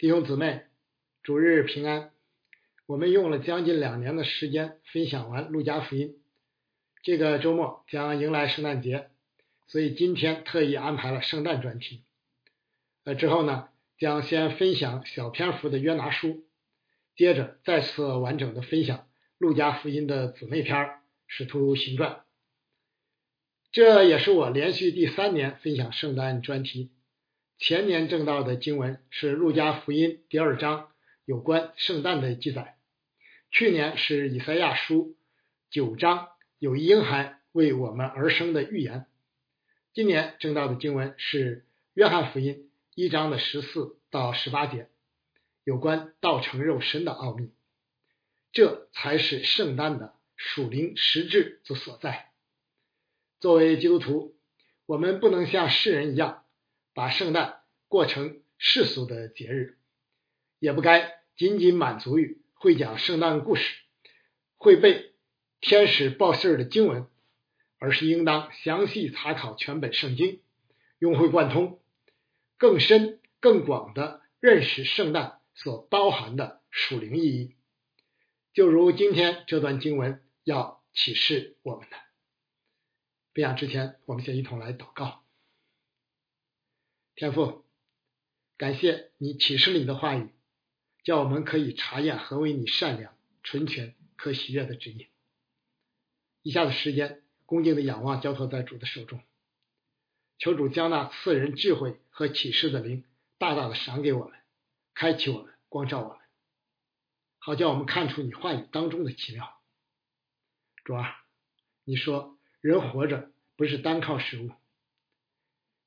弟兄姊妹，主日平安。我们用了将近两年的时间分享完《路加福音》，这个周末将迎来圣诞节，所以今天特意安排了圣诞专题。呃，之后呢，将先分享小篇幅的约拿书，接着再次完整的分享《路加福音》的姊妹篇《使徒行传》。这也是我连续第三年分享圣诞专题。前年正道的经文是《路加福音》第二章有关圣诞的记载。去年是以赛亚书九章有一婴孩为我们而生的预言，今年正道的经文是约翰福音一章的十四到十八节，有关道成肉身的奥秘，这才是圣诞的属灵实质之所在。作为基督徒，我们不能像世人一样把圣诞过成世俗的节日，也不该仅仅满足于。会讲圣诞故事，会背天使报信的经文，而是应当详细查考全本圣经，融会贯通，更深更广的认识圣诞所包含的属灵意义。就如今天这段经文要启示我们的。分享之前，我们先一同来祷告。天父，感谢你启示你的话语。叫我们可以查验何为你善良、纯全、可喜悦的旨意。以下的时间，恭敬的仰望，交托在主的手中，求主将那赐人智慧和启示的灵大大的赏给我们，开启我们，光照我们，好叫我们看出你话语当中的奇妙。主啊，你说人活着不是单靠食物，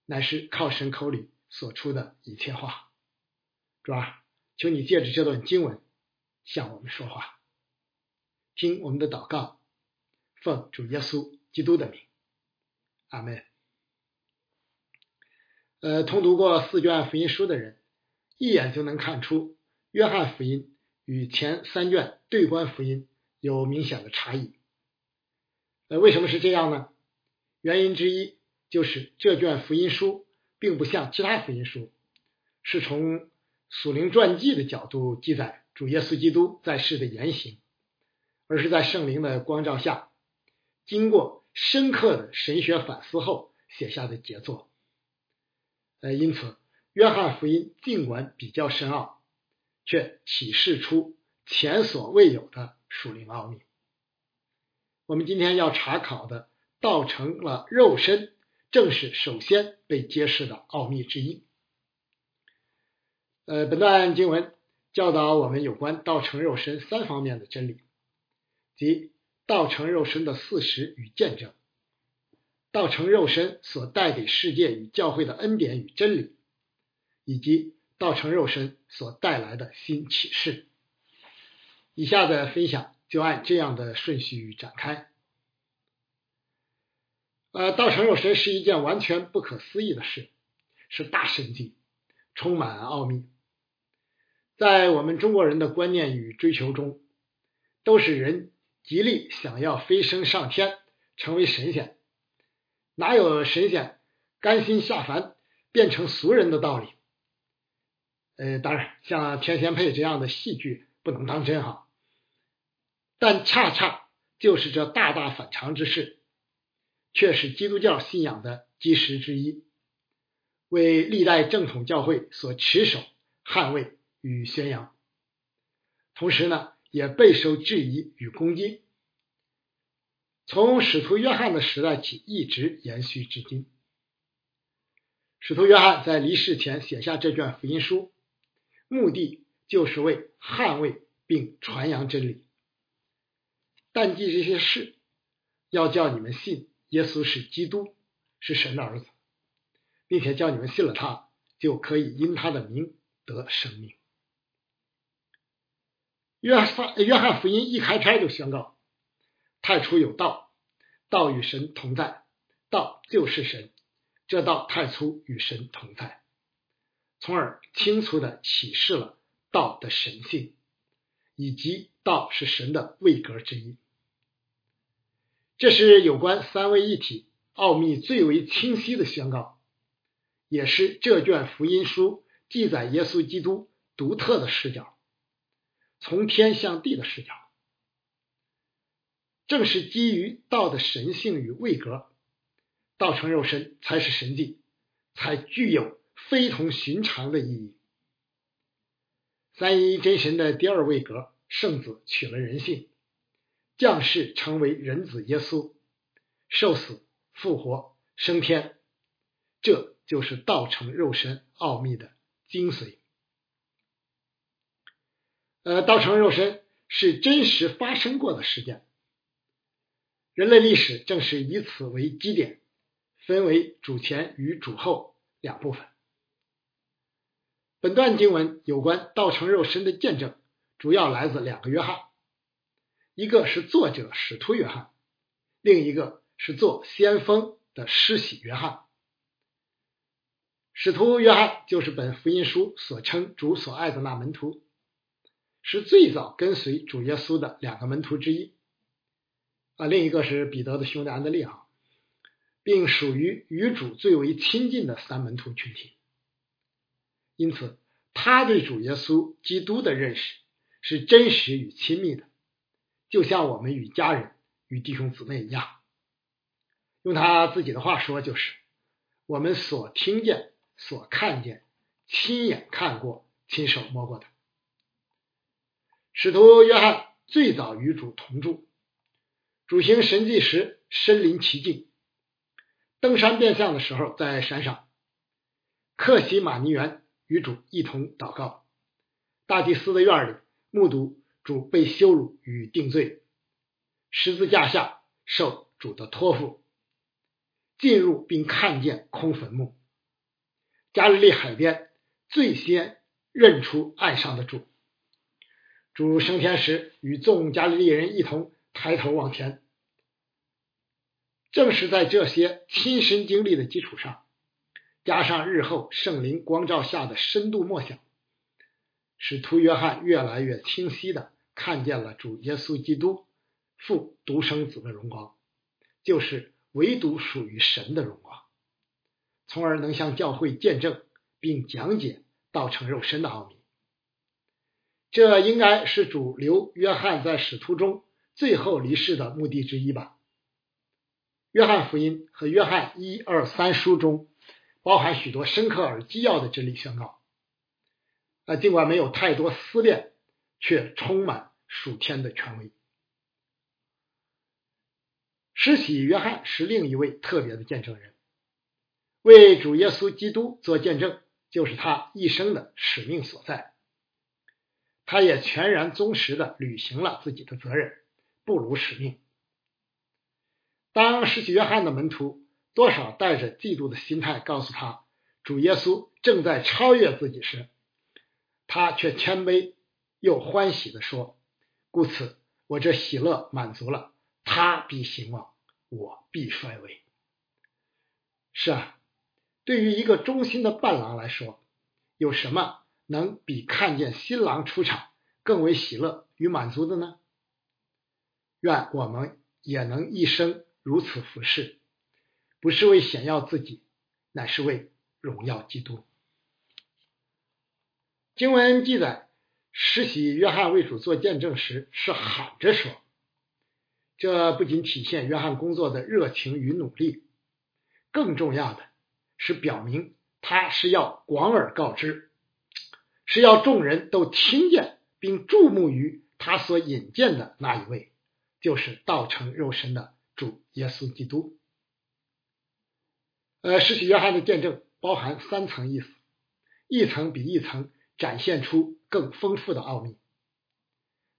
乃是靠神口里所出的一切话。主啊。求你借着这段经文向我们说话，听我们的祷告，奉主耶稣基督的名，阿门。呃，通读过四卷福音书的人，一眼就能看出约翰福音与前三卷对观福音有明显的差异。呃，为什么是这样呢？原因之一就是这卷福音书并不像其他福音书，是从属灵传记的角度记载主耶稣基督在世的言行，而是在圣灵的光照下，经过深刻的神学反思后写下的杰作。呃，因此，约翰福音尽管比较深奥，却启示出前所未有的属灵奥秘。我们今天要查考的道成了肉身，正是首先被揭示的奥秘之一。呃，本段经文教导我们有关道成肉身三方面的真理，即道成肉身的事实与见证，道成肉身所带给世界与教会的恩典与真理，以及道成肉身所带来的新启示。以下的分享就按这样的顺序展开。呃，道成肉身是一件完全不可思议的事，是大神迹，充满奥秘。在我们中国人的观念与追求中，都是人极力想要飞升上天，成为神仙，哪有神仙甘心下凡变成俗人的道理？呃，当然，像天仙配这样的戏剧不能当真哈。但恰恰就是这大大反常之事，却是基督教信仰的基石之一，为历代正统教会所持守、捍卫。与宣扬，同时呢，也备受质疑与攻击。从使徒约翰的时代起，一直延续至今。使徒约翰在离世前写下这卷福音书，目的就是为捍卫并传扬真理。但记这些事，要叫你们信耶稣是基督，是神的儿子，并且叫你们信了他，就可以因他的名得生命。约翰约翰福音一开篇就宣告：太初有道，道与神同在，道就是神。这道太初与神同在，从而清楚的启示了道的神性，以及道是神的位格之一。这是有关三位一体奥秘最为清晰的宣告，也是这卷福音书记载耶稣基督独特的视角，从天向地的视角。正是基于道的神性与位格，道成肉身才是神迹，才具有非同寻常的意义。三一真神的第二位格，圣子取了人性，降世成为人子耶稣，受死、复活、升天，这就是道成肉身奥秘的精髓。呃，道成肉身是真实发生过的事件。人类历史正是以此为基点，分为主前与主后两部分。本段经文有关道成肉身的见证，主要来自两个约翰，一个是作者使徒约翰，另一个是做先锋的施洗约翰。使徒约翰就是本福音书所称主所爱的那门徒，是最早跟随主耶稣的两个门徒之一。啊，另一个是彼得的兄弟安德烈哈，并属于与主最为亲近的三门徒群体。因此，他对主耶稣基督的认识是真实与亲密的，就像我们与家人、与弟兄姊妹一样。用他自己的话说，就是我们所听见、所看见、亲眼看过、亲手摸过的。使徒约翰最早与主同住。主行神迹时身临其境，登山变相的时候在山上，克西马尼园与主一同祷告，大祭司的院里目睹主被羞辱与定罪，十字架下受主的托付，进入并看见空坟墓，加利利海边最先认出岸上的主，主升天时与众加利利人一同抬头望天。正是在这些亲身经历的基础上，加上日后圣灵光照下的深度默想，使徒约翰越来越清晰的看见了主耶稣基督父独生子的荣光，就是唯独属于神的荣光，从而能向教会见证并讲解道成肉身的奥秘。这应该是主留约翰在使徒中最后离世的目的之一吧。约翰福音和约翰一二三书中包含许多深刻而基要的真理宣告，啊，尽管没有太多思辨，却充满属天的权威。施洗约翰是另一位特别的见证人，为主耶稣基督做见证，就是他一生的使命所在。他也全然忠实的履行了自己的责任，不辱使命。当施洗约翰的门徒多少带着嫉妒的心态告诉他主耶稣正在超越自己时，他却谦卑又欢喜的说：“故此，我这喜乐满足了，他必兴旺，我必衰微。”是啊，对于一个忠心的伴郎来说，有什么能比看见新郎出场更为喜乐与满足的呢？愿我们也能一生。如此服侍，不是为显耀自己，乃是为荣耀基督。经文记载，施洗约翰为主做见证时是喊着说，这不仅体现约翰工作的热情与努力，更重要的是表明他是要广而告之，是要众人都听见并注目于他所引荐的那一位，就是道成肉身的。主耶稣基督，呃，施洗约翰的见证包含三层意思，一层比一层展现出更丰富的奥秘。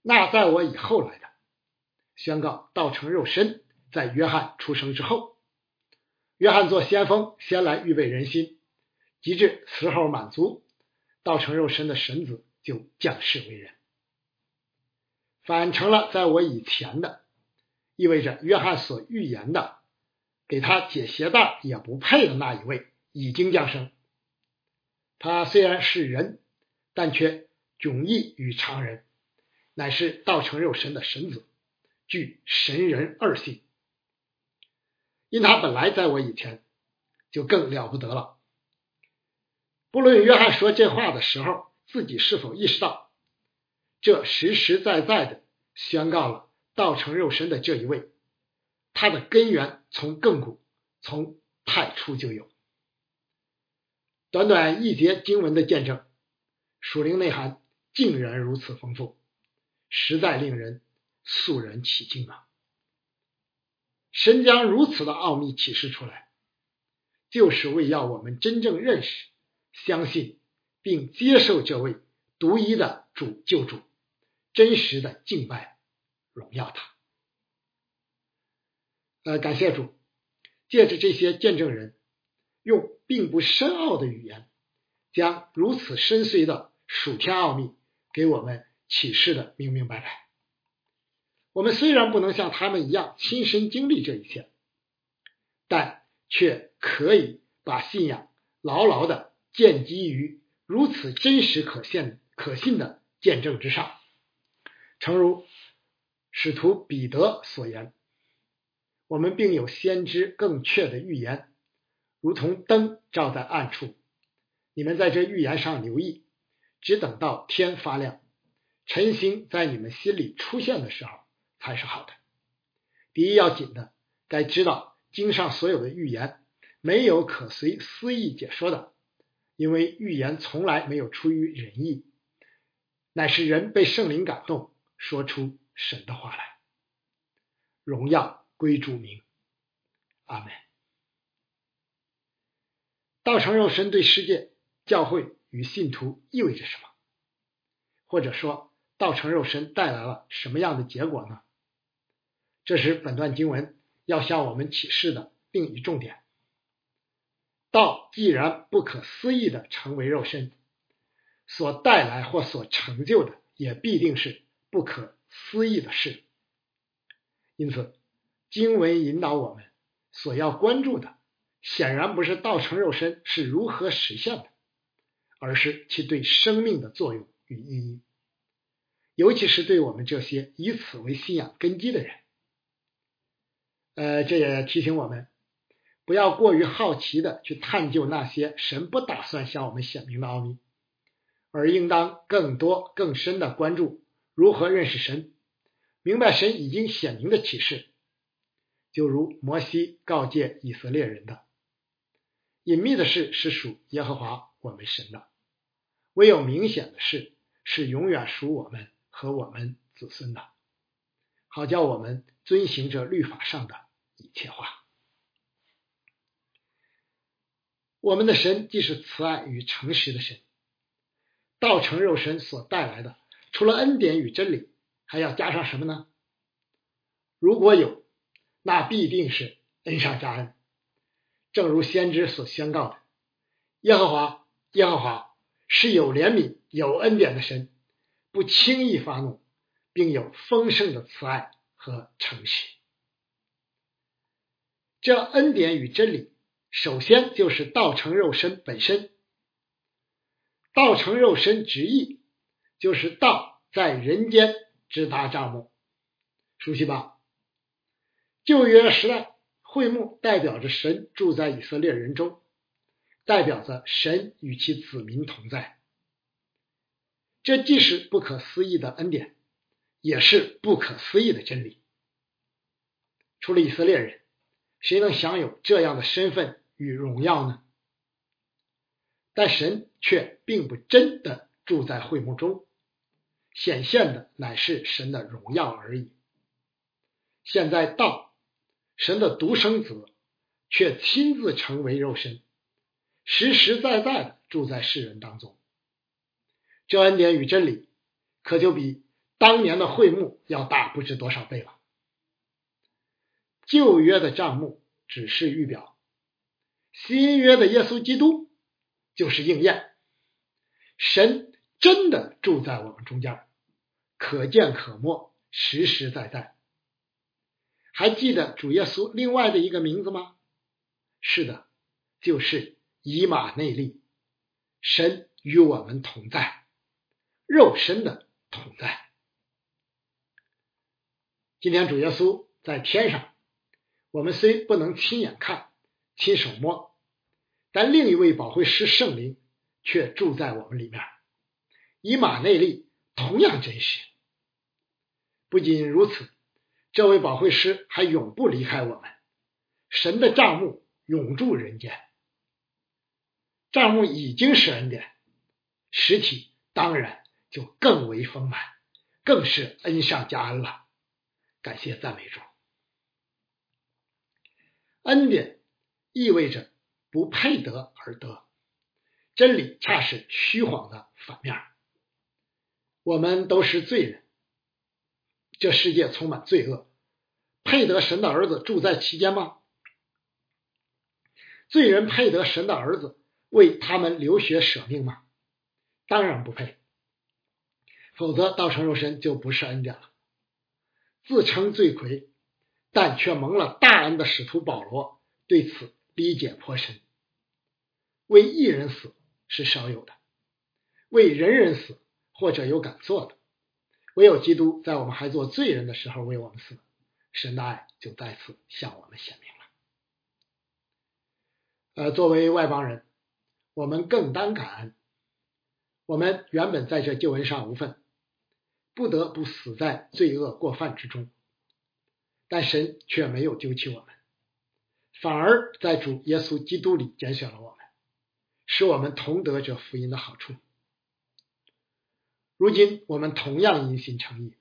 那在我以后来的，宣告道成肉身，在约翰出生之后，约翰做先锋，先来预备人心，及至时候满足，道成肉身的神子就降世为人。反成了在我以前的。意味着约翰所预言的给他解鞋带也不配的那一位已经降生。他虽然是人，但却迥异于常人，乃是道成肉身的神子，具神人二性。因他本来在我以前，就更了不得了。不论约翰说这话的时候自己是否意识到，这实实在在的宣告了道成肉身的这一位，他的根源从亘古，从太初就有。短短一节经文的见证，属灵内涵竟然如此丰富，实在令人肃然起敬啊！神将如此的奥秘启示出来，就是为要我们真正认识、相信并接受这位独一的主救主，真实的敬拜、荣耀他。呃，感谢主，借着这些见证人。用并不深奥的语言，将如此深邃的属天奥秘给我们启示的明明白白。我们虽然不能像他们一样亲身经历这一切，但却可以把信仰牢牢的建基于如此真实可信可信的见证之上。诚如使徒彼得所言：“我们并有先知更确的预言。”如同灯照在暗处，你们在这预言上留意，只等到天发亮，晨星在你们心里出现的时候才是好的。第一要紧的，该知道经上所有的预言没有可随私意解说的，因为预言从来没有出于人意，乃是人被圣灵感动，说出神的话来。荣耀归主名，阿门。道成肉身对世界、教会与信徒意味着什么？或者说，道成肉身带来了什么样的结果呢？这是本段经文要向我们启示的另一重点。道既然不可思议的成为肉身，所带来或所成就的也必定是不可思议的事。因此，经文引导我们所要关注的。显然不是道成肉身是如何实现的，而是其对生命的作用与意义，尤其是对我们这些以此为信仰根基的人。呃，这也提醒我们，不要过于好奇的去探究那些神不打算向我们显明的奥秘，而应当更多更深的关注如何认识神，明白神已经显明的启示，就如摩西告诫以色列人的。隐秘的事是属耶和华我们神的，唯有明显的事是永远属我们和我们子孙的，好叫我们遵行着律法上的一切话。我们的神既是慈爱与诚实的神，道成肉身所带来的，除了恩典与真理，还要加上什么呢？如果有，那必定是恩上加恩。正如先知所宣告的，耶和华，耶和华是有怜悯、有恩典的神，不轻易发怒，并有丰盛的慈爱和诚实。这恩典与真理，首先就是道成肉身本身。道成肉身直译就是道在人间直达帐幕，熟悉吧？旧约时代。会幕代表着神住在以色列人中，代表着神与其子民同在。这既是不可思议的恩典，也是不可思议的真理。除了以色列人，谁能享有这样的身份与荣耀呢？但神却并不真的住在会幕中，显现的乃是神的荣耀而已。现在道。神的独生子却亲自成为肉身，实实在在的住在世人当中。这恩典与真理，可就比当年的会幕要大不知多少倍了。旧约的账目只是预表，新约的耶稣基督就是应验。神真的住在我们中间，可见可摸，实实在在。还记得主耶稣另外的一个名字吗？是的，就是以马内利，神与我们同在，肉身的同在。今天主耶稣在天上，我们虽不能亲眼看、亲手摸，但另一位宝会师圣灵却住在我们里面，以马内利同样真实。不仅如此，这位保惠师还永不离开我们。神的账目永驻人间，账目已经是恩典，实体当然就更为丰满，更是恩上加恩了。感谢赞美主，恩典意味着不配得而得，真理恰是虚谎的反面。我们都是罪人，这世界充满罪恶，配得神的儿子住在其间吗？罪人配得神的儿子为他们流血舍命吗？当然不配，否则道成肉身就不是恩典了。自称罪魁，但却蒙了大恩的使徒保罗对此理解颇深。为一人死是少有的，为人人死或者有敢做的，唯有基督在我们还做罪人的时候为我们死，神的爱就再次向我们显明了。呃，作为外邦人，我们更当感恩。我们原本在这救恩上无份，不得不死在罪恶过犯之中，但神却没有丢弃我们，反而在主耶稣基督里拣选了我们，使我们同得这福音的好处。如今我们同样因信诚意，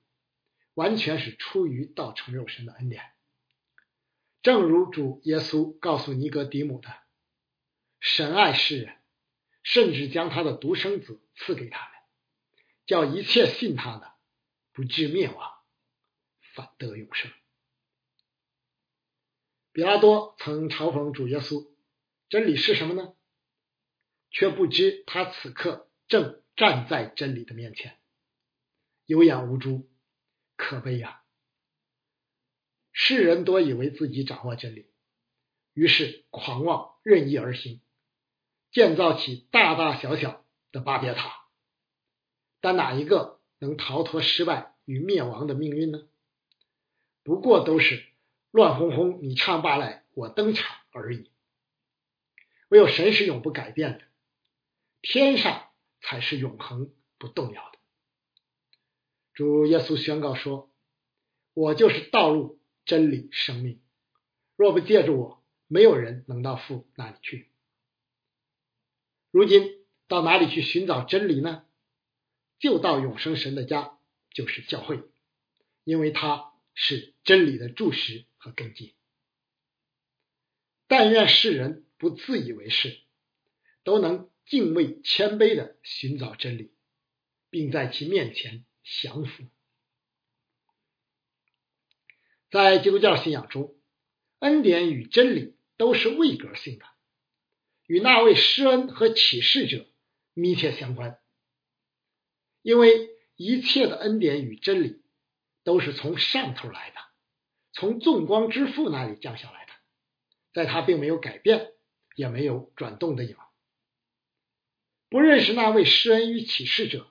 完全是出于道成肉身的恩典，正如主耶稣告诉尼格底姆的。神爱世人，甚至将他的独生子赐给他们，叫一切信他的不至灭亡，反得永生。比拉多曾嘲讽主耶稣：“真理是什么呢？”却不知他此刻正站在真理的面前，有眼无珠，可悲呀！世人多以为自己掌握真理，于是狂妄任意而行。建造起大大小小的巴别塔，但哪一个能逃脱失败与灭亡的命运呢？不过都是乱哄哄，你唱罢来，我登场而已。唯有神是永不改变的，天上才是永恒不动摇的。主耶稣宣告说：“我就是道路、真理、生命，若不借助我，没有人能到父那里去。”如今到哪里去寻找真理呢？就到永生神的家，就是教会，因为它是真理的柱石和根基。但愿世人不自以为是，都能敬畏谦卑的寻找真理，并在其面前降服。在基督教信仰中，恩典与真理都是位格性的。与那位施恩和启示者密切相关，因为一切的恩典与真理都是从上头来的，从众光之父那里降下来的，在他并没有改变，也没有转动的影。不认识那位施恩与启示者，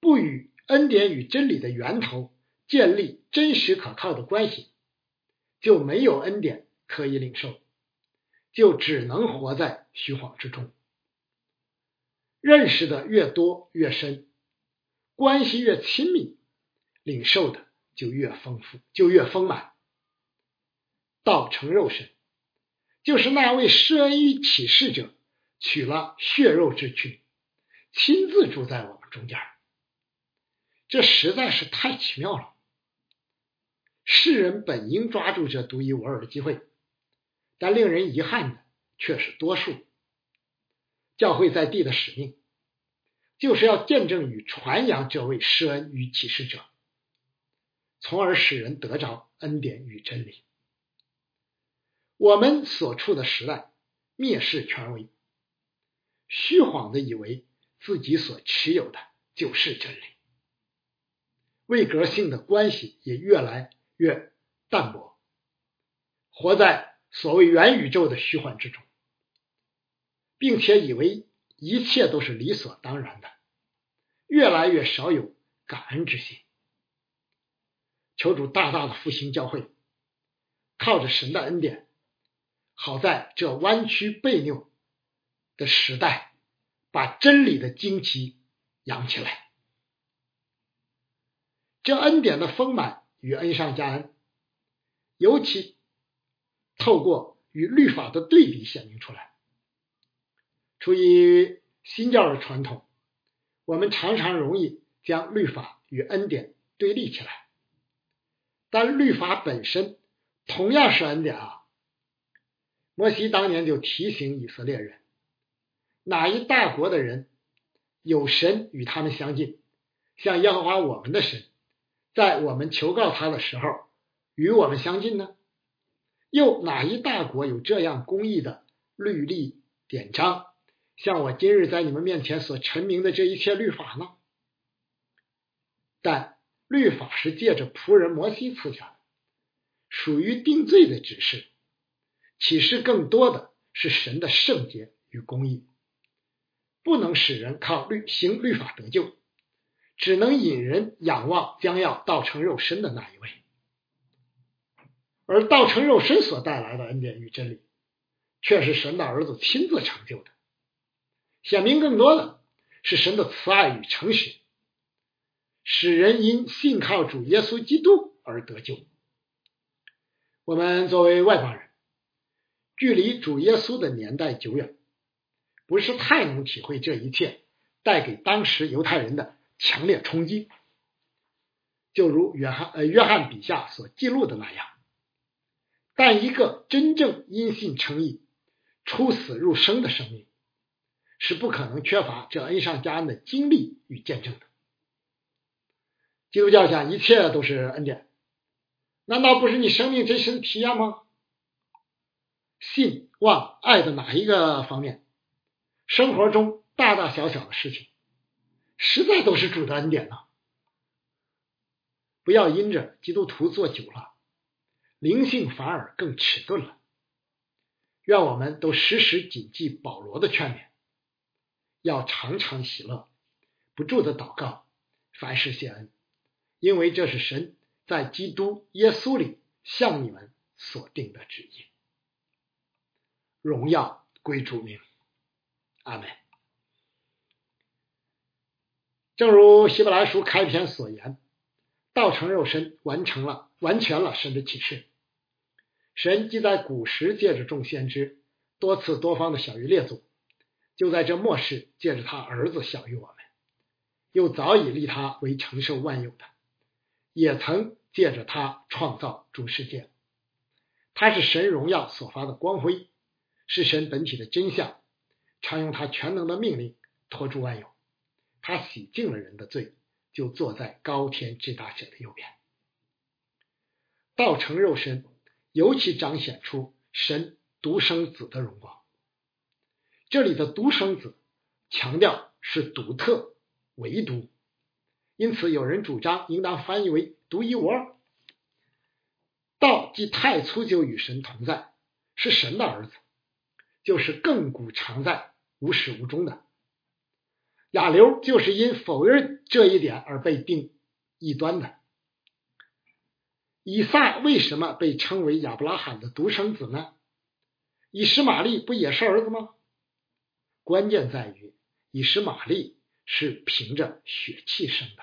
不与恩典与真理的源头建立真实可靠的关系，就没有恩典可以领受。就只能活在虚晃之中，认识的越多越深，关系越亲密，领受的就越丰富，就越丰满。道成肉身，就是那位施恩于启示者取了血肉之躯，亲自住在我们中间。这实在是太奇妙了。世人本应抓住这独一无二的机会。但令人遗憾的却是多数。教会在地的使命，就是要见证与传扬这位施恩与启示者，从而使人得着恩典与真理。我们所处的时代蔑视权威，虚晃的以为自己所持有的就是真理，位格性的关系也越来越淡薄，活在。所谓元宇宙的虚幻之中，并且以为一切都是理所当然的，越来越少有感恩之心。求主大大的复兴教会，靠着神的恩典，好在这弯曲悖拗的时代，把真理的旌旗扬起来。这恩典的丰满与恩上加恩，尤其透过与律法的对比显明出来。出于新教的传统，我们常常容易将律法与恩典对立起来，但律法本身同样是恩典啊。摩西当年就提醒以色列人：哪一大国的人有神与他们相近，像耶和华我们的神，在我们求告他的时候与我们相近呢？又哪一大国有这样公义的律例典章，像我今日在你们面前所陈明的这一切律法呢？但律法是借着仆人摩西赐下的，属于定罪的指示。启示更多的是神的圣洁与公义，不能使人靠律行律法得救，只能引人仰望将要道成肉身的那一位。而道成肉身所带来的恩典与真理，却是神的儿子亲自成就的。显明更多的是神的慈爱与诚实，使人因信靠主耶稣基督而得救。我们作为外邦人。距离主耶稣的年代久远，不是太能体会这一切带给当时犹太人的强烈冲击。就如约翰呃约翰笔下所记录的那样，但一个真正因信称义、出死入生的生命，是不可能缺乏这恩上加恩的经历与见证的。基督教讲一切都是恩典，难道不是你生命真实的体验吗？信望爱的哪一个方面？生活中大大小小的事情，实在都是主的恩典呢。不要因着基督徒做久了，灵性反而更迟钝了。愿我们都时时谨记保罗的劝勉，要常常喜乐，不住的祷告，凡事谢恩，因为这是神在基督耶稣里向你们所定的旨意。荣耀归主名，阿门。正如希伯来书开篇所言，道成肉身完成了完全了神的启示。神既在古时借着众先知多次多方的小于列祖，就在这末世借着他儿子小于我们，又早已立他为承受万有的，也曾借着他创造诸世界。他是神荣耀所发的光辉。是神本体的真相，常用他全能的命令托住万有。他洗净了人的罪，就坐在高天至大者的右边。道成肉身，尤其彰显出神独生子的荣光。这里的独生子强调是独特、唯独，因此有人主张应当翻译为独一无二。道既太初就与神同在，是神的儿子。就是亘古常在、无始无终的亚流，就是因否认这一点而被定异端的。以撒为什么被称为亚伯拉罕的独生子呢？以实玛利不也是儿子吗？关键在于以实玛利是凭着血气生的，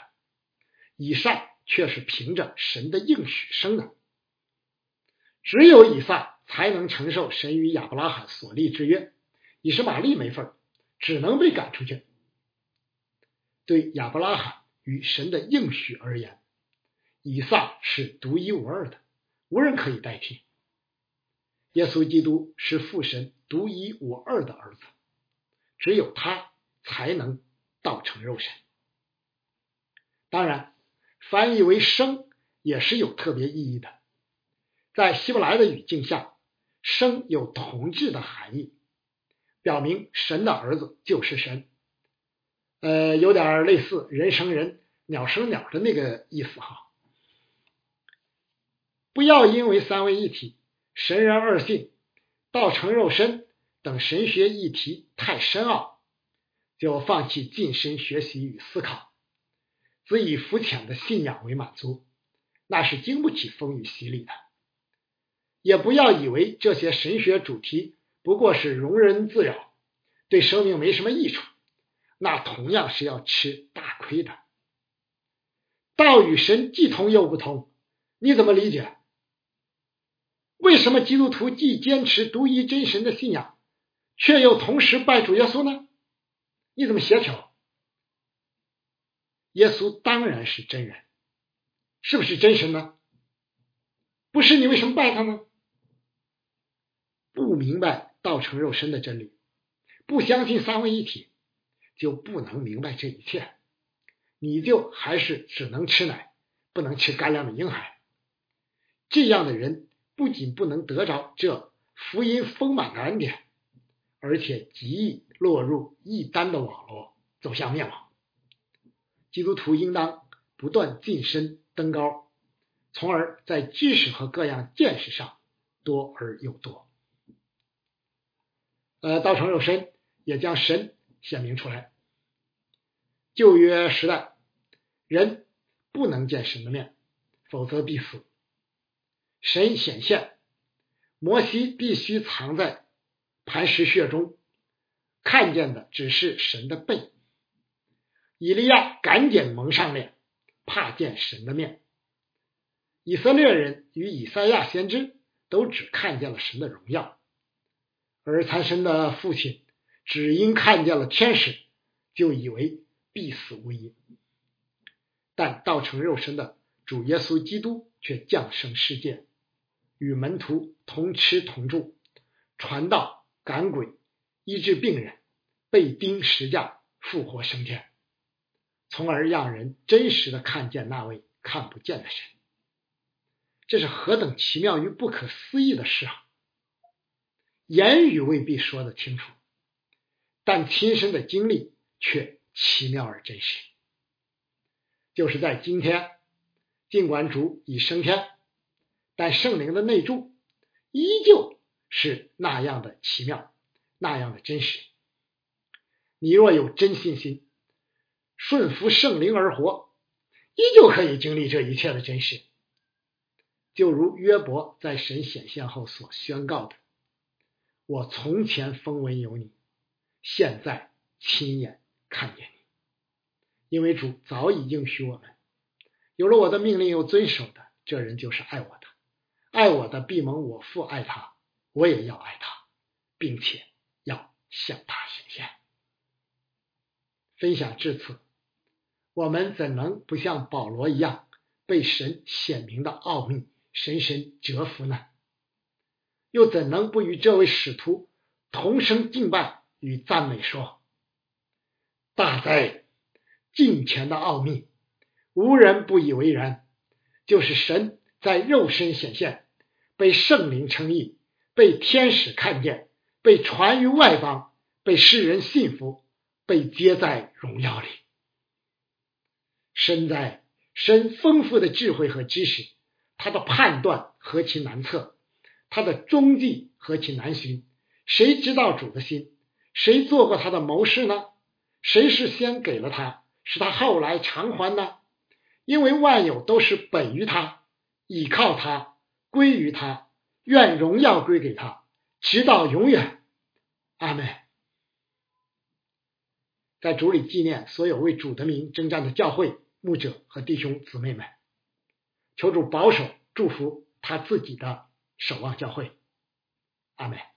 以撒却是凭着神的应许生的。只有以撒。才能承受神与亚伯拉罕所立之约，以实玛利没份只能被赶出去。对亚伯拉罕与神的应许而言，以撒是独一无二的，无人可以代替。耶稣基督是父神独一无二的儿子，只有他才能道成肉身。当然，翻译为生也是有特别意义的，在希伯来的语境下。生有同质的含义，表明神的儿子就是神，呃，有点类似人生人、鸟生鸟的那个意思哈。不要因为三位一体、神人二性、道成肉身等神学议题太深奥，就放弃近身学习与思考，只以肤浅的信仰为满足，那是经不起风雨洗礼的。也不要以为这些神学主题不过是容人自扰，对生命没什么益处，那同样是要吃大亏的。道与神既同又不同，你怎么理解？为什么基督徒既坚持独一真神的信仰，却又同时拜主耶稣呢？你怎么协调？耶稣当然是真人，是不是真神呢？不是，你为什么拜他呢？不明白道成肉身的真理，不相信三位一体，就不能明白这一切。你就还是只能吃奶，不能吃干粮的婴孩。这样的人不仅不能得着这福音丰满的恩典，而且极易落入异端的网络，走向灭亡。基督徒应当不断晋升登高，从而在知识和各样见识上多而又多。呃，道成肉身也将神显明出来。旧约时代，人不能见神的面，否则必死。神显现，摩西必须藏在磐石穴中，看见的只是神的背。以利亚赶紧蒙上脸，怕见神的面。以色列人与以赛亚先知都只看见了神的荣耀，而残神的父亲只因看见了天使，就以为必死无疑。但道成肉身的主耶稣基督却降生世界。与门徒同吃同住，传道赶鬼，医治病人，被钉十架，复活升天，从而让人真实的看见那位看不见的神。这是何等奇妙与不可思议的事啊！言语未必说得清楚，但亲身的经历却奇妙而真实。就是在今天，尽管主已升天。但圣灵的内住依旧是那样的奇妙，那样的真实。你若有真信心，顺服圣灵而活，依旧可以经历这一切的真实。就如约伯在神显现后所宣告的：“我从前风闻有你，现在亲眼看见你。”因为主早已应许我们，有了我的命令又遵守的，这人就是爱我的。爱我的必蒙我父爱他，我也要爱他，并且要向他显现。分享至此，我们怎能不像保罗一样被神显明的奥秘深深折服呢？又怎能不与这位使徒同声敬拜与赞美说：“大哉，敬虔的奥秘，无人不以为然，就是神在肉身显现。”被圣灵称义，被天使看见，被传于外邦，被世人信服，被接在荣耀里。身在神丰富的智慧和知识，他的判断何其难测，他的踪迹何其难寻。谁知道主的心？谁做过他的谋士呢？谁是先给了他，使他后来偿还呢？因为万有都是本于他，倚靠他。归于他，愿荣耀归给他，直到永远。阿门。在主里纪念所有为主的名征战的教会牧者和弟兄姊妹们，求主保守祝福他自己的守望教会。阿门。